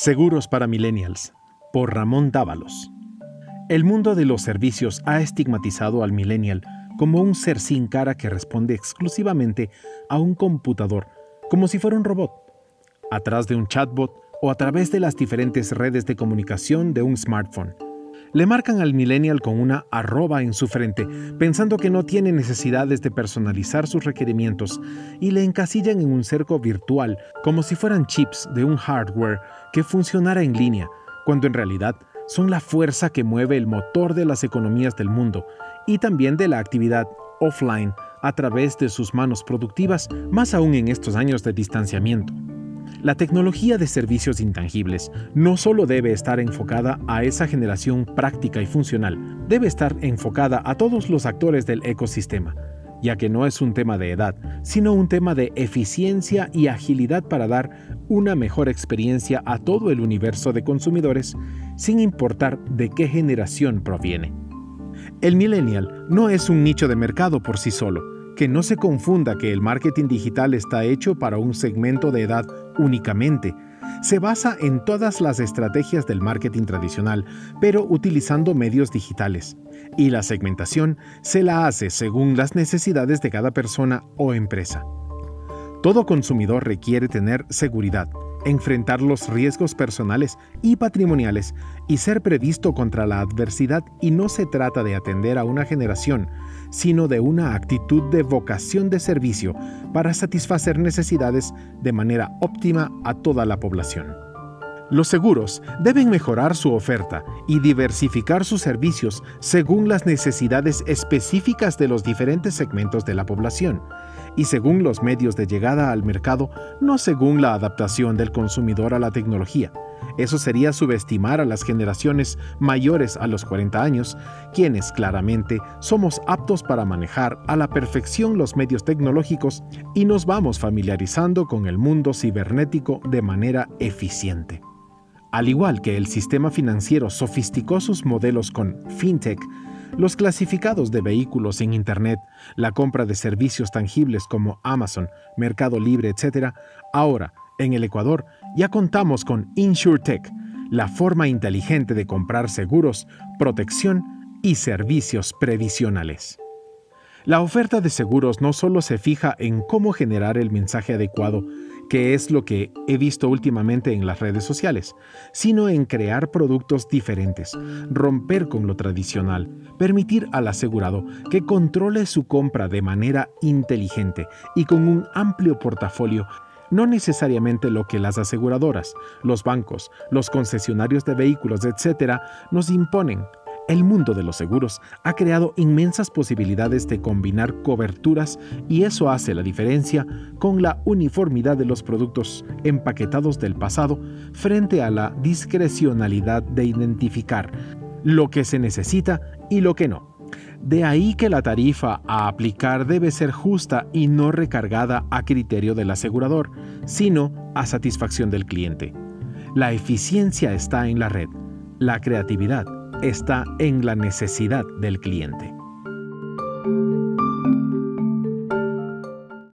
Seguros para Millennials, por Ramón Dávalos. El mundo de los servicios ha estigmatizado al millennial como un ser sin cara que responde exclusivamente a un computador, como si fuera un robot, atrás de un chatbot o a través de las diferentes redes de comunicación de un smartphone. Le marcan al millennial con una arroba en su frente, pensando que no tiene necesidades de personalizar sus requerimientos, y le encasillan en un cerco virtual como si fueran chips de un hardware que funcionara en línea, cuando en realidad son la fuerza que mueve el motor de las economías del mundo y también de la actividad offline a través de sus manos productivas, más aún en estos años de distanciamiento. La tecnología de servicios intangibles no solo debe estar enfocada a esa generación práctica y funcional, debe estar enfocada a todos los actores del ecosistema, ya que no es un tema de edad, sino un tema de eficiencia y agilidad para dar una mejor experiencia a todo el universo de consumidores, sin importar de qué generación proviene. El millennial no es un nicho de mercado por sí solo, que no se confunda que el marketing digital está hecho para un segmento de edad únicamente. Se basa en todas las estrategias del marketing tradicional, pero utilizando medios digitales. Y la segmentación se la hace según las necesidades de cada persona o empresa. Todo consumidor requiere tener seguridad, enfrentar los riesgos personales y patrimoniales y ser previsto contra la adversidad y no se trata de atender a una generación, sino de una actitud de vocación de servicio para satisfacer necesidades de manera óptima a toda la población. Los seguros deben mejorar su oferta y diversificar sus servicios según las necesidades específicas de los diferentes segmentos de la población y según los medios de llegada al mercado, no según la adaptación del consumidor a la tecnología. Eso sería subestimar a las generaciones mayores a los 40 años, quienes claramente somos aptos para manejar a la perfección los medios tecnológicos y nos vamos familiarizando con el mundo cibernético de manera eficiente. Al igual que el sistema financiero sofisticó sus modelos con FinTech, los clasificados de vehículos en Internet, la compra de servicios tangibles como Amazon, Mercado Libre, etc., ahora, en el Ecuador, ya contamos con InsurTech, la forma inteligente de comprar seguros, protección y servicios previsionales. La oferta de seguros no solo se fija en cómo generar el mensaje adecuado, que es lo que he visto últimamente en las redes sociales, sino en crear productos diferentes, romper con lo tradicional, permitir al asegurado que controle su compra de manera inteligente y con un amplio portafolio no necesariamente lo que las aseguradoras, los bancos, los concesionarios de vehículos, etc., nos imponen, el mundo de los seguros ha creado inmensas posibilidades de combinar coberturas y eso hace la diferencia con la uniformidad de los productos empaquetados del pasado frente a la discrecionalidad de identificar lo que se necesita y lo que no. De ahí que la tarifa a aplicar debe ser justa y no recargada a criterio del asegurador, sino a satisfacción del cliente. La eficiencia está en la red, la creatividad está en la necesidad del cliente.